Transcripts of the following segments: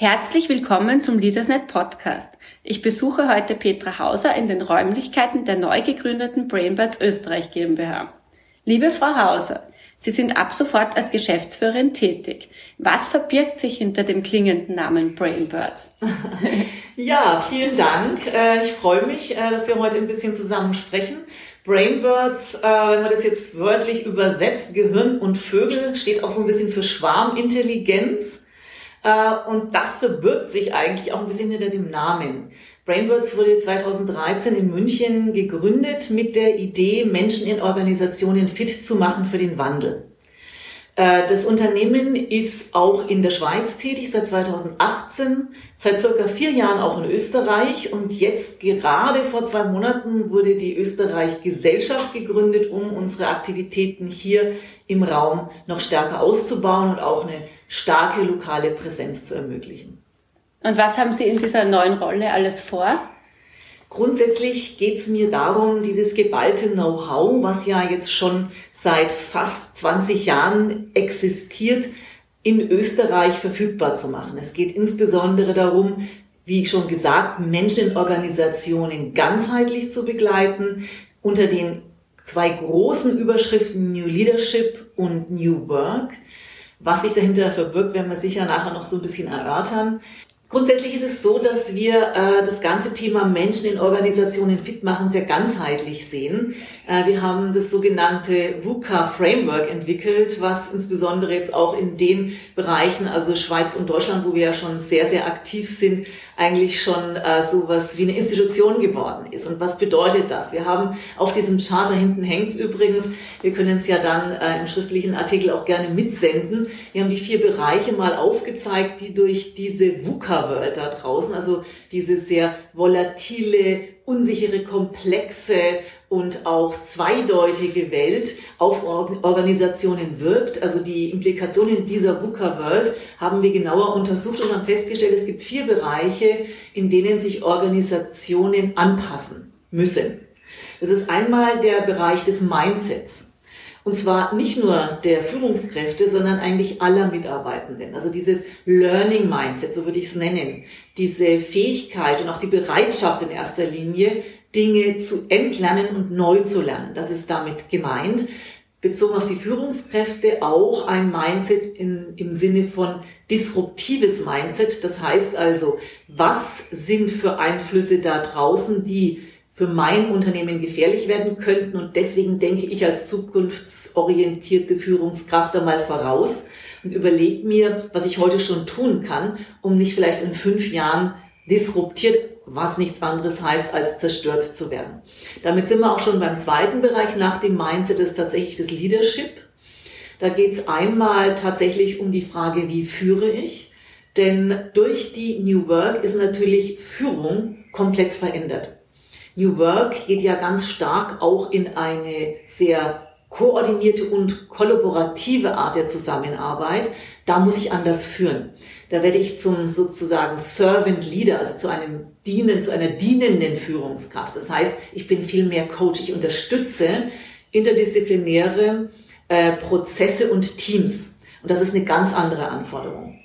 Herzlich willkommen zum LeadersNet Podcast. Ich besuche heute Petra Hauser in den Räumlichkeiten der neu gegründeten Brainbirds Österreich GmbH. Liebe Frau Hauser, Sie sind ab sofort als Geschäftsführerin tätig. Was verbirgt sich hinter dem klingenden Namen Brainbirds? Ja, vielen Dank. Äh, ich freue mich, äh, dass wir heute ein bisschen zusammen sprechen. Brainbirds, äh, wenn man das jetzt wörtlich übersetzt, Gehirn und Vögel, steht auch so ein bisschen für Schwarmintelligenz. Äh, und das verbirgt sich eigentlich auch ein bisschen hinter dem Namen. Brainbirds wurde 2013 in München gegründet mit der Idee, Menschen in Organisationen fit zu machen für den Wandel. Äh, das Unternehmen ist auch in der Schweiz tätig seit 2018, seit circa vier Jahren auch in Österreich und jetzt gerade vor zwei Monaten wurde die Österreich Gesellschaft gegründet, um unsere Aktivitäten hier im Raum noch stärker auszubauen und auch eine starke lokale Präsenz zu ermöglichen. Und was haben Sie in dieser neuen Rolle alles vor? Grundsätzlich geht es mir darum, dieses geballte Know-how, was ja jetzt schon seit fast 20 Jahren existiert, in Österreich verfügbar zu machen. Es geht insbesondere darum, wie schon gesagt, Menschen in Organisationen ganzheitlich zu begleiten, unter den zwei großen Überschriften New Leadership und New Work. Was sich dahinter verbirgt, werden wir sicher nachher noch so ein bisschen erörtern. Grundsätzlich ist es so, dass wir äh, das ganze Thema Menschen in Organisationen fit machen sehr ganzheitlich sehen. Äh, wir haben das sogenannte VUCA Framework entwickelt, was insbesondere jetzt auch in den Bereichen, also Schweiz und Deutschland, wo wir ja schon sehr, sehr aktiv sind, eigentlich schon äh, sowas wie eine Institution geworden ist. Und was bedeutet das? Wir haben auf diesem Charter hinten hängt's übrigens, wir können es ja dann äh, im schriftlichen Artikel auch gerne mitsenden. Wir haben die vier Bereiche mal aufgezeigt, die durch diese VUCA-World da draußen, also diese sehr volatile, unsichere, komplexe und auch zweideutige Welt auf Organisationen wirkt. Also die Implikationen dieser VUCA-World haben wir genauer untersucht und haben festgestellt, es gibt vier Bereiche, in denen sich Organisationen anpassen müssen. Das ist einmal der Bereich des Mindsets. Und zwar nicht nur der Führungskräfte, sondern eigentlich aller Mitarbeitenden. Also dieses Learning Mindset, so würde ich es nennen. Diese Fähigkeit und auch die Bereitschaft in erster Linie, Dinge zu entlernen und neu zu lernen. Das ist damit gemeint. Bezogen auf die Führungskräfte auch ein Mindset in, im Sinne von disruptives Mindset. Das heißt also, was sind für Einflüsse da draußen, die für mein Unternehmen gefährlich werden könnten. Und deswegen denke ich als zukunftsorientierte Führungskraft einmal voraus und überlege mir, was ich heute schon tun kann, um nicht vielleicht in fünf Jahren disruptiert, was nichts anderes heißt, als zerstört zu werden. Damit sind wir auch schon beim zweiten Bereich nach dem Mindset, ist tatsächlich das Leadership. Da geht es einmal tatsächlich um die Frage, wie führe ich? Denn durch die New Work ist natürlich Führung komplett verändert. New Work geht ja ganz stark auch in eine sehr koordinierte und kollaborative Art der Zusammenarbeit. Da muss ich anders führen. Da werde ich zum sozusagen Servant Leader, also zu einem Dienen, zu einer dienenden Führungskraft. Das heißt, ich bin viel mehr Coach. Ich unterstütze interdisziplinäre äh, Prozesse und Teams. Und das ist eine ganz andere Anforderung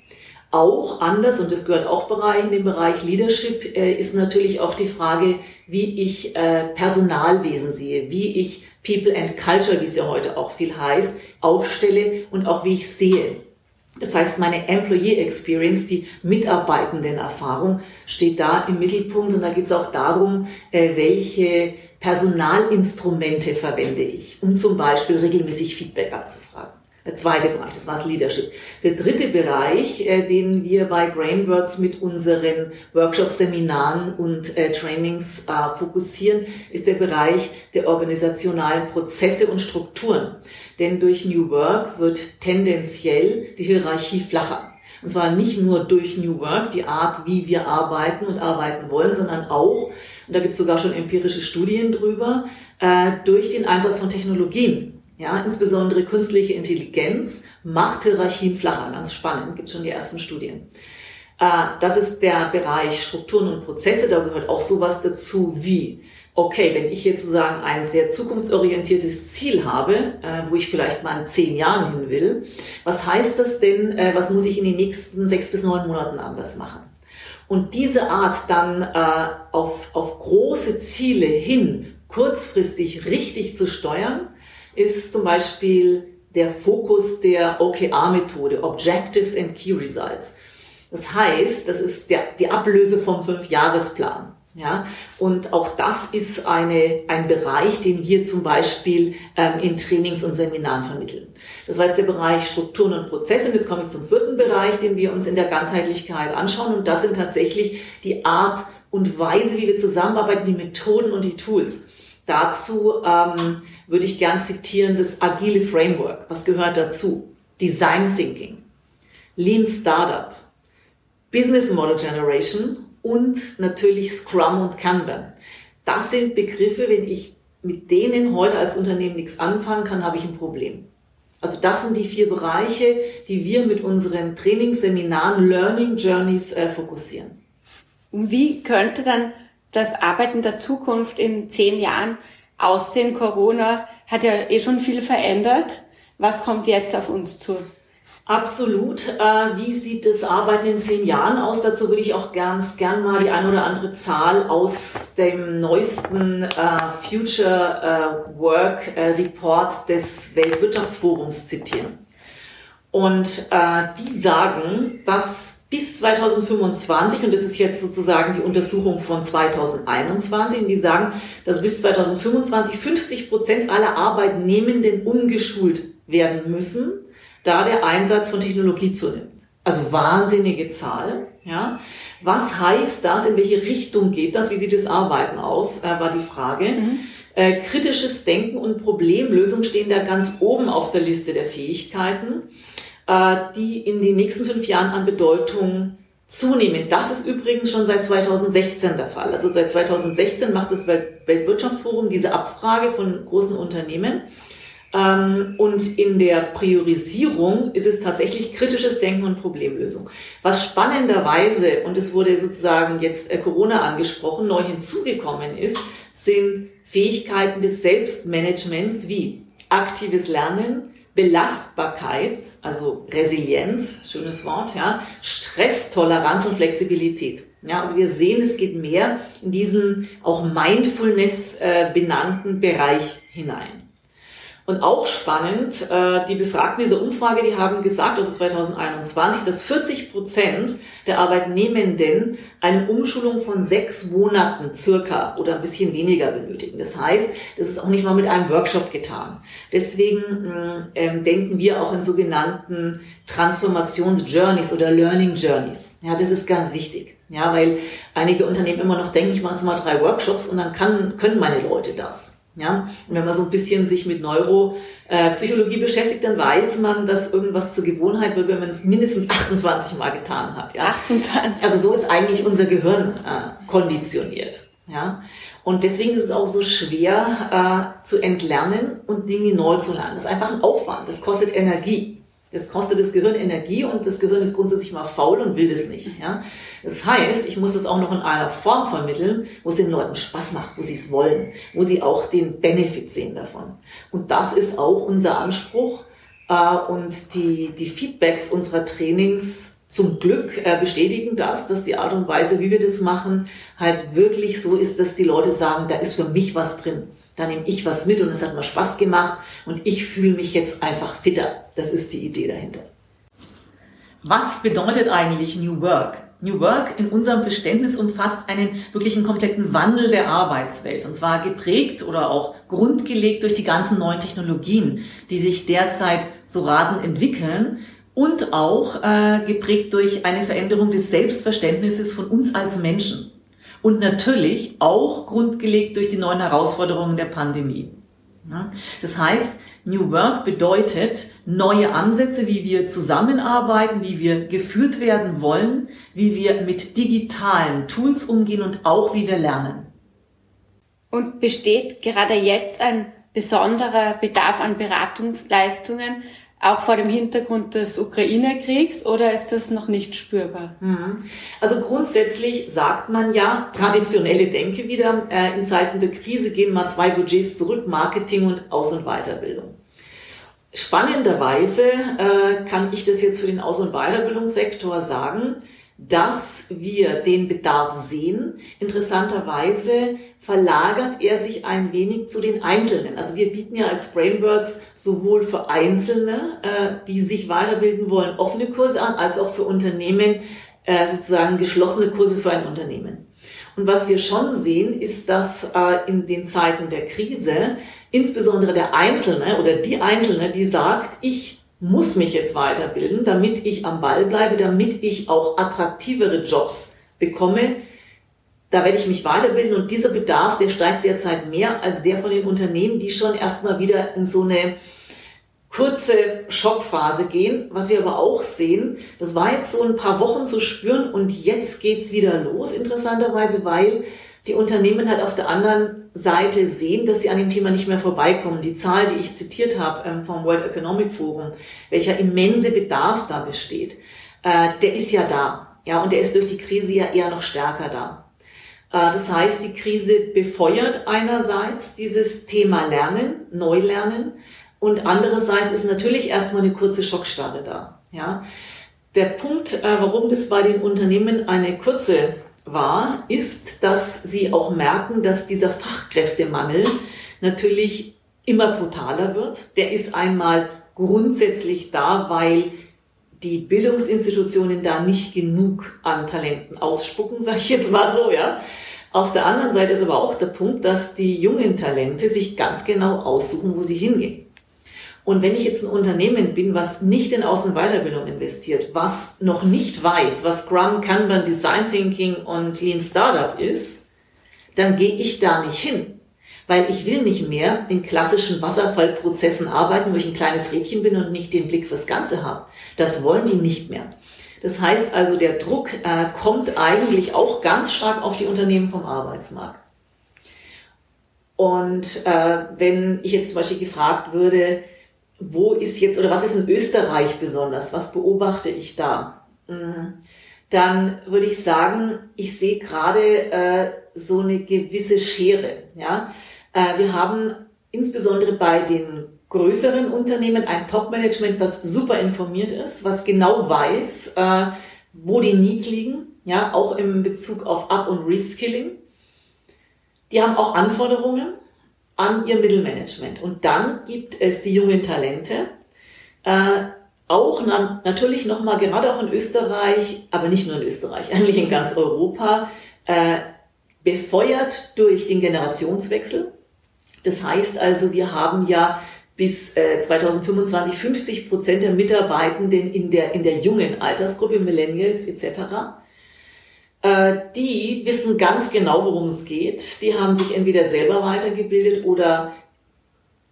auch anders, und das gehört auch Bereich, in den Bereich Leadership, äh, ist natürlich auch die Frage, wie ich äh, Personalwesen sehe, wie ich People and Culture, wie es ja heute auch viel heißt, aufstelle und auch wie ich sehe. Das heißt, meine Employee Experience, die Mitarbeitenden-Erfahrung, steht da im Mittelpunkt und da geht es auch darum, äh, welche Personalinstrumente verwende ich, um zum Beispiel regelmäßig Feedback abzufragen. Der zweite Bereich, das war das Leadership. Der dritte Bereich, äh, den wir bei Brainwords mit unseren Workshops, Seminaren und äh, Trainings äh, fokussieren, ist der Bereich der organisationalen Prozesse und Strukturen. Denn durch New Work wird tendenziell die Hierarchie flacher. Und zwar nicht nur durch New Work, die Art, wie wir arbeiten und arbeiten wollen, sondern auch, und da gibt es sogar schon empirische Studien drüber, äh, durch den Einsatz von Technologien. Ja, insbesondere künstliche Intelligenz macht Hierarchien flacher. Ganz spannend, gibt schon die ersten Studien. Äh, das ist der Bereich Strukturen und Prozesse. Da gehört auch sowas dazu wie okay, wenn ich jetzt sozusagen ein sehr zukunftsorientiertes Ziel habe, äh, wo ich vielleicht mal in zehn Jahren hin will, was heißt das denn, äh, was muss ich in den nächsten sechs bis neun Monaten anders machen? Und diese Art dann auf, auf große Ziele hin kurzfristig richtig zu steuern, ist zum Beispiel der Fokus der OKR-Methode, Objectives and Key Results. Das heißt, das ist der, die Ablöse vom Fünfjahresplan. Ja, und auch das ist eine, ein Bereich, den wir zum Beispiel ähm, in Trainings und Seminaren vermitteln. Das war jetzt der Bereich Strukturen und Prozesse. Und jetzt komme ich zum vierten Bereich, den wir uns in der Ganzheitlichkeit anschauen. Und das sind tatsächlich die Art und Weise, wie wir zusammenarbeiten, die Methoden und die Tools. Dazu ähm, würde ich gern zitieren das agile Framework. Was gehört dazu? Design Thinking, Lean Startup, Business Model Generation und natürlich Scrum und Kanban. Das sind Begriffe, wenn ich mit denen heute als Unternehmen nichts anfangen kann, habe ich ein Problem. Also das sind die vier Bereiche, die wir mit unseren Trainingsseminaren, Learning Journeys äh, fokussieren. Wie könnte dann das Arbeiten der Zukunft in zehn Jahren aussehen? Corona hat ja eh schon viel verändert. Was kommt jetzt auf uns zu? Absolut. Äh, wie sieht das Arbeiten in zehn Jahren aus? Dazu würde ich auch ganz gern mal die ein oder andere Zahl aus dem neuesten äh, Future äh, Work Report des Weltwirtschaftsforums zitieren. Und die sagen, dass bis 2025, und das ist jetzt sozusagen die Untersuchung von 2021, und die sagen, dass bis 2025 50 Prozent aller Arbeitnehmenden umgeschult werden müssen da der Einsatz von Technologie zunimmt. Also wahnsinnige Zahl. Ja. Was heißt das? In welche Richtung geht das? Wie sieht das Arbeiten aus? Äh, war die Frage. Mhm. Äh, kritisches Denken und Problemlösung stehen da ganz oben auf der Liste der Fähigkeiten, äh, die in den nächsten fünf Jahren an Bedeutung zunehmen. Das ist übrigens schon seit 2016 der Fall. Also seit 2016 macht das Weltwirtschaftsforum diese Abfrage von großen Unternehmen ähm, und in der Priorisierung ist es tatsächlich kritisches Denken und Problemlösung. Was spannenderweise, und es wurde sozusagen jetzt äh, Corona angesprochen, neu hinzugekommen ist, sind Fähigkeiten des Selbstmanagements wie aktives Lernen, Belastbarkeit, also Resilienz, schönes Wort, ja, Stresstoleranz und Flexibilität. Ja, also wir sehen, es geht mehr in diesen auch Mindfulness äh, benannten Bereich hinein. Und auch spannend, äh, die Befragten dieser Umfrage, die haben gesagt, also 2021, dass 40 Prozent der Arbeitnehmenden eine Umschulung von sechs Monaten circa oder ein bisschen weniger benötigen. Das heißt, das ist auch nicht mal mit einem Workshop getan. Deswegen ähm, denken wir auch in sogenannten Transformationsjourneys oder Learning Journeys. Ja, das ist ganz wichtig. Ja, weil einige Unternehmen immer noch denken, ich mache jetzt mal drei Workshops und dann kann, können meine Leute das. Ja, und wenn man so ein bisschen sich mit Neuropsychologie äh, beschäftigt, dann weiß man, dass irgendwas zur Gewohnheit wird, wenn man es mindestens 28 Mal getan hat. Ja? 28. Also so ist eigentlich unser Gehirn äh, konditioniert. Ja, und deswegen ist es auch so schwer äh, zu entlernen und Dinge neu zu lernen. Das ist einfach ein Aufwand. Das kostet Energie. Das kostet das Gehirn Energie und das Gehirn ist grundsätzlich mal faul und will das nicht. Ja? Das heißt, ich muss es auch noch in einer Form vermitteln, wo es den Leuten Spaß macht, wo sie es wollen, wo sie auch den Benefit sehen davon. Und das ist auch unser Anspruch äh, und die, die Feedbacks unserer Trainings zum Glück äh, bestätigen das, dass die Art und Weise, wie wir das machen, halt wirklich so ist, dass die Leute sagen, da ist für mich was drin da nehme ich was mit und es hat mir Spaß gemacht und ich fühle mich jetzt einfach fitter. Das ist die Idee dahinter. Was bedeutet eigentlich New Work? New Work in unserem Verständnis umfasst einen wirklichen kompletten Wandel der Arbeitswelt und zwar geprägt oder auch grundgelegt durch die ganzen neuen Technologien, die sich derzeit so rasend entwickeln und auch äh, geprägt durch eine Veränderung des Selbstverständnisses von uns als Menschen und natürlich auch grundgelegt durch die neuen Herausforderungen der Pandemie. Das heißt, New Work bedeutet neue Ansätze, wie wir zusammenarbeiten, wie wir geführt werden wollen, wie wir mit digitalen Tools umgehen und auch wie wir lernen. Und besteht gerade jetzt ein besonderer Bedarf an Beratungsleistungen auch vor dem Hintergrund des Ukraine-Kriegs oder ist das noch nicht spürbar? Mhm. Also grundsätzlich sagt man ja, traditionelle Denke wieder, äh, in Zeiten der Krise gehen mal zwei Budgets zurück, Marketing und Aus- und Weiterbildung. Spannenderweise äh, kann ich das jetzt für den Aus- und Weiterbildungssektor sagen, dass wir den Bedarf sehen. Interessanterweise verlagert er sich ein wenig zu den Einzelnen. Also wir bieten ja als Brainbirds sowohl für Einzelne, äh, die sich weiterbilden wollen, offene Kurse an, als auch für Unternehmen äh, sozusagen geschlossene Kurse für ein Unternehmen. Und was wir schon sehen, ist, dass äh, in den Zeiten der Krise insbesondere der Einzelne oder die Einzelne, die sagt, ich muss mich jetzt weiterbilden, damit ich am Ball bleibe, damit ich auch attraktivere Jobs bekomme. Da werde ich mich weiterbilden und dieser Bedarf, der steigt derzeit mehr als der von den Unternehmen, die schon erstmal wieder in so eine kurze Schockphase gehen. Was wir aber auch sehen, das war jetzt so ein paar Wochen zu spüren und jetzt geht's wieder los, interessanterweise, weil die Unternehmen halt auf der anderen Seite sehen, dass sie an dem Thema nicht mehr vorbeikommen. Die Zahl, die ich zitiert habe ähm, vom World Economic Forum, welcher immense Bedarf da besteht, äh, der ist ja da. Ja, und der ist durch die Krise ja eher noch stärker da. Äh, das heißt, die Krise befeuert einerseits dieses Thema Lernen, Neulernen, und andererseits ist natürlich erstmal eine kurze Schockstarre da. Ja, der Punkt, äh, warum das bei den Unternehmen eine kurze war, ist, dass sie auch merken, dass dieser Fachkräftemangel natürlich immer brutaler wird. Der ist einmal grundsätzlich da, weil die Bildungsinstitutionen da nicht genug an Talenten ausspucken, sage ich jetzt mal so, ja. Auf der anderen Seite ist aber auch der Punkt, dass die jungen Talente sich ganz genau aussuchen, wo sie hingehen. Und wenn ich jetzt ein Unternehmen bin, was nicht in Aus- und Weiterbildung investiert, was noch nicht weiß, was Scrum, Kanban, Design Thinking und Lean Startup ist, dann gehe ich da nicht hin. Weil ich will nicht mehr in klassischen Wasserfallprozessen arbeiten, wo ich ein kleines Rädchen bin und nicht den Blick fürs Ganze habe. Das wollen die nicht mehr. Das heißt also, der Druck äh, kommt eigentlich auch ganz stark auf die Unternehmen vom Arbeitsmarkt. Und äh, wenn ich jetzt zum Beispiel gefragt würde, wo ist jetzt oder was ist in Österreich besonders? Was beobachte ich da? Mhm. Dann würde ich sagen, ich sehe gerade äh, so eine gewisse Schere. Ja? Äh, wir haben insbesondere bei den größeren Unternehmen ein Top-Management, was super informiert ist, was genau weiß, äh, wo die Needs liegen, ja, auch im Bezug auf Up- und Reskilling. Die haben auch Anforderungen an ihr Mittelmanagement. Und dann gibt es die jungen Talente, äh, auch na, natürlich nochmal, gerade auch in Österreich, aber nicht nur in Österreich, eigentlich in ganz Europa, äh, befeuert durch den Generationswechsel. Das heißt also, wir haben ja bis äh, 2025 50 Prozent der Mitarbeitenden in der, in der jungen Altersgruppe, Millennials etc. Äh, die wissen ganz genau, worum es geht. Die haben sich entweder selber weitergebildet oder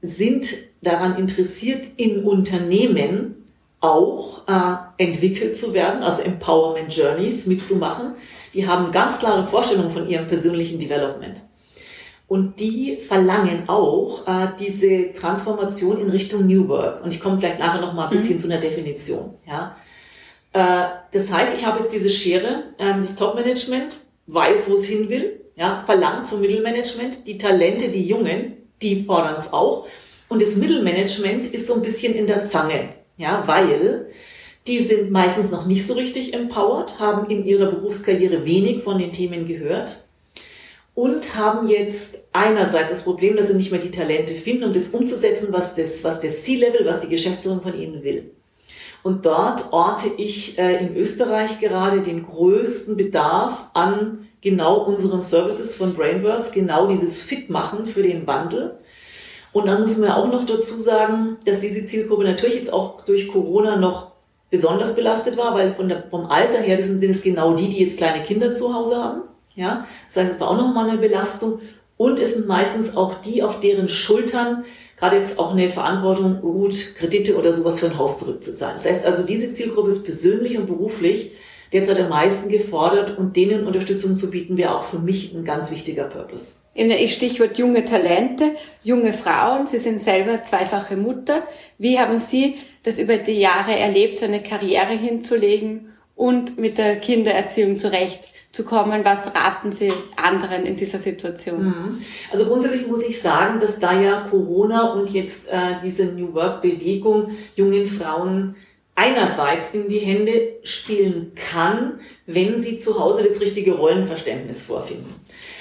sind daran interessiert, in Unternehmen auch äh, entwickelt zu werden, also Empowerment Journeys mitzumachen. Die haben ganz klare Vorstellungen von ihrem persönlichen Development. Und die verlangen auch äh, diese Transformation in Richtung New Work. Und ich komme vielleicht nachher noch mal ein bisschen mhm. zu einer Definition. Ja. Äh, das heißt, ich habe jetzt diese Schere, ähm, das Top-Management weiß, wo es hin will, ja, verlangt vom Mittelmanagement, die Talente, die Jungen, die fordern es auch. Und das Mittelmanagement ist so ein bisschen in der Zange, ja, weil die sind meistens noch nicht so richtig empowered, haben in ihrer Berufskarriere wenig von den Themen gehört und haben jetzt einerseits das Problem, dass sie nicht mehr die Talente finden, um das umzusetzen, was das, was das C-Level, was die Geschäftsführung von ihnen will. Und dort orte ich äh, in Österreich gerade den größten Bedarf an genau unseren Services von Brainbirds, genau dieses Fitmachen für den Wandel. Und dann muss man auch noch dazu sagen, dass diese Zielgruppe natürlich jetzt auch durch Corona noch besonders belastet war, weil von der, vom Alter her das sind es genau die, die jetzt kleine Kinder zu Hause haben. Ja, das heißt, es war auch nochmal eine Belastung. Und es sind meistens auch die, auf deren Schultern gerade jetzt auch eine Verantwortung ruht, Kredite oder sowas für ein Haus zurückzuzahlen. Das heißt also, diese Zielgruppe ist persönlich und beruflich derzeit am meisten gefordert und denen Unterstützung zu bieten, wäre auch für mich ein ganz wichtiger Purpose. Stichwort junge Talente, junge Frauen. Sie sind selber zweifache Mutter. Wie haben Sie das über die Jahre erlebt, so eine Karriere hinzulegen und mit der Kindererziehung zurechtzukommen? Was raten Sie anderen in dieser Situation? Mhm. Also grundsätzlich muss ich sagen, dass da ja Corona und jetzt äh, diese New Work Bewegung jungen Frauen einerseits in die Hände spielen kann, wenn sie zu Hause das richtige Rollenverständnis vorfinden.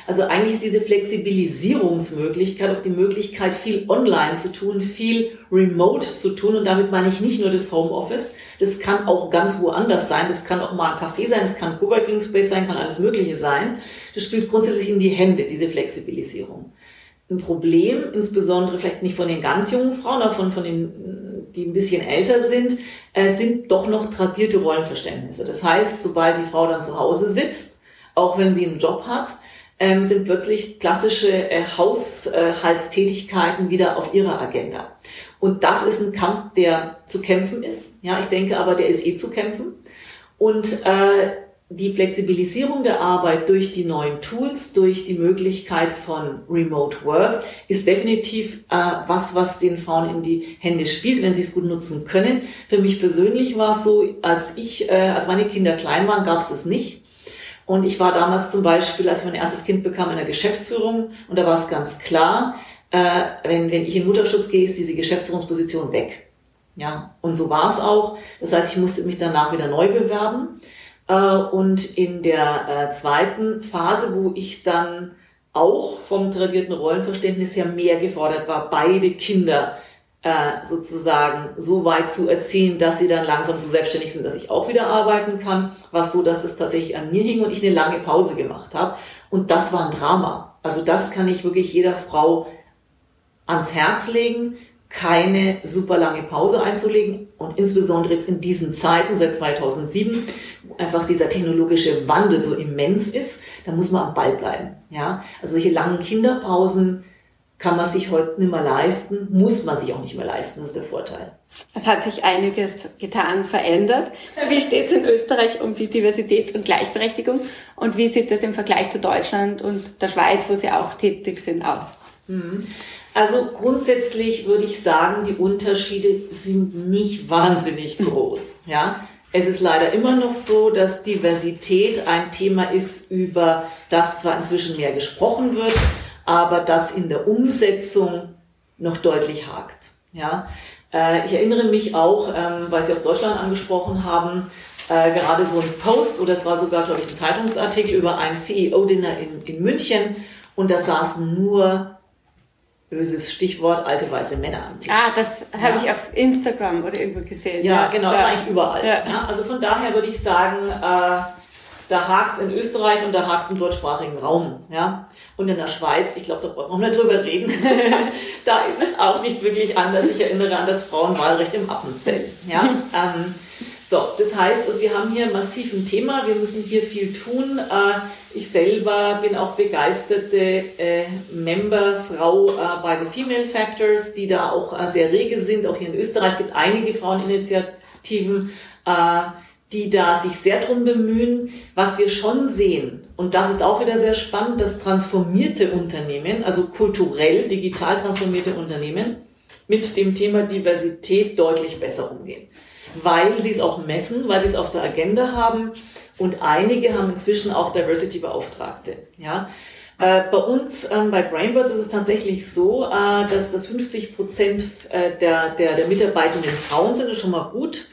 Also eigentlich ist diese Flexibilisierungsmöglichkeit auch die Möglichkeit, viel online zu tun, viel remote zu tun. Und damit meine ich nicht nur das Homeoffice. Das kann auch ganz woanders sein. Das kann auch mal ein Café sein. Das kann ein Coworking Space sein, kann alles Mögliche sein. Das spielt grundsätzlich in die Hände, diese Flexibilisierung. Ein Problem, insbesondere vielleicht nicht von den ganz jungen Frauen, aber von, von den, die ein bisschen älter sind, äh, sind doch noch tradierte Rollenverständnisse. Das heißt, sobald die Frau dann zu Hause sitzt, auch wenn sie einen Job hat, ähm, sind plötzlich klassische äh, Haushaltstätigkeiten wieder auf ihrer Agenda. Und das ist ein Kampf, der zu kämpfen ist. Ja, ich denke aber, der ist eh zu kämpfen. Und äh, die Flexibilisierung der Arbeit durch die neuen Tools, durch die Möglichkeit von Remote Work ist definitiv äh, was, was den Frauen in die Hände spielt, wenn sie es gut nutzen können. Für mich persönlich war es so, als ich, äh, als meine Kinder klein waren, gab es das nicht. Und ich war damals zum Beispiel, als ich mein erstes Kind bekam, in der Geschäftsführung und da war es ganz klar, äh, wenn, wenn ich in Mutterschutz gehe, ist diese Geschäftsführungsposition weg. Ja, und so war es auch. Das heißt, ich musste mich danach wieder neu bewerben. Äh, und in der äh, zweiten Phase, wo ich dann auch vom tradierten Rollenverständnis her mehr gefordert war, beide Kinder äh, sozusagen so weit zu erziehen, dass sie dann langsam so selbstständig sind, dass ich auch wieder arbeiten kann, was so, dass es tatsächlich an mir hing und ich eine lange Pause gemacht habe. Und das war ein Drama. Also das kann ich wirklich jeder Frau ans Herz legen, keine super lange Pause einzulegen und insbesondere jetzt in diesen Zeiten seit 2007, wo einfach dieser technologische Wandel so immens ist, da muss man am Ball bleiben. Ja, also solche langen Kinderpausen kann man sich heute nicht mehr leisten, muss man sich auch nicht mehr leisten, das ist der Vorteil. Es hat sich einiges getan, verändert. Wie steht es in Österreich um die Diversität und Gleichberechtigung und wie sieht das im Vergleich zu Deutschland und der Schweiz, wo Sie auch tätig sind, aus? Also grundsätzlich würde ich sagen, die Unterschiede sind nicht wahnsinnig groß. Ja, es ist leider immer noch so, dass Diversität ein Thema ist, über das zwar inzwischen mehr gesprochen wird, aber das in der Umsetzung noch deutlich hakt. Ja, äh, ich erinnere mich auch, ähm, weil Sie auch Deutschland angesprochen haben, äh, gerade so ein Post oder es war sogar, glaube ich, ein Zeitungsartikel über ein CEO-Dinner in, in München und da saßen nur böses Stichwort, alte weiße Männer am Tisch. Ah, das habe ja. ich auf Instagram oder irgendwo gesehen. Ja, ja. genau, das ja. war eigentlich überall. Ja. Also von daher würde ich sagen, äh, da hakt es in Österreich und da hakt es im deutschsprachigen Raum. Ja? Und in der Schweiz, ich glaube, da braucht man nicht drüber reden, da ist es auch nicht wirklich anders. Ich erinnere an das Frauenwahlrecht im Appenzell. Ja? ähm, so, das heißt, also wir haben hier ein massives Thema, wir müssen hier viel tun. Äh, ich selber bin auch begeisterte äh, Member, Frau äh, bei den Female Factors, die da auch sehr rege sind. Auch hier in Österreich gibt einige Fraueninitiativen. Die da sich sehr drum bemühen. Was wir schon sehen, und das ist auch wieder sehr spannend, dass transformierte Unternehmen, also kulturell, digital transformierte Unternehmen, mit dem Thema Diversität deutlich besser umgehen. Weil sie es auch messen, weil sie es auf der Agenda haben und einige haben inzwischen auch Diversity-Beauftragte. Ja? Äh, bei uns ähm, bei Brainbirds ist es tatsächlich so, äh, dass das 50 Prozent äh, der, der, der Mitarbeitenden Frauen sind, das ist schon mal gut.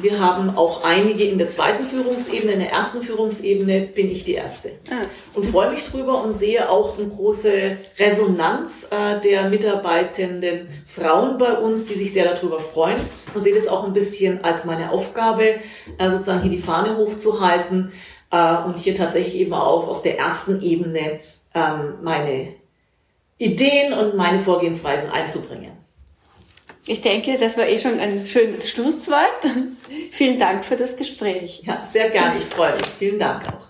Wir haben auch einige in der zweiten Führungsebene. In der ersten Führungsebene bin ich die Erste. Ah. Und freue mich drüber und sehe auch eine große Resonanz äh, der mitarbeitenden Frauen bei uns, die sich sehr darüber freuen und sehe das auch ein bisschen als meine Aufgabe, äh, sozusagen hier die Fahne hochzuhalten äh, und hier tatsächlich eben auch auf der ersten Ebene ähm, meine Ideen und meine Vorgehensweisen einzubringen. Ich denke, das war eh schon ein schönes Schlusswort. Vielen Dank für das Gespräch. Ja, sehr gerne. Ich freue mich. Vielen Dank auch.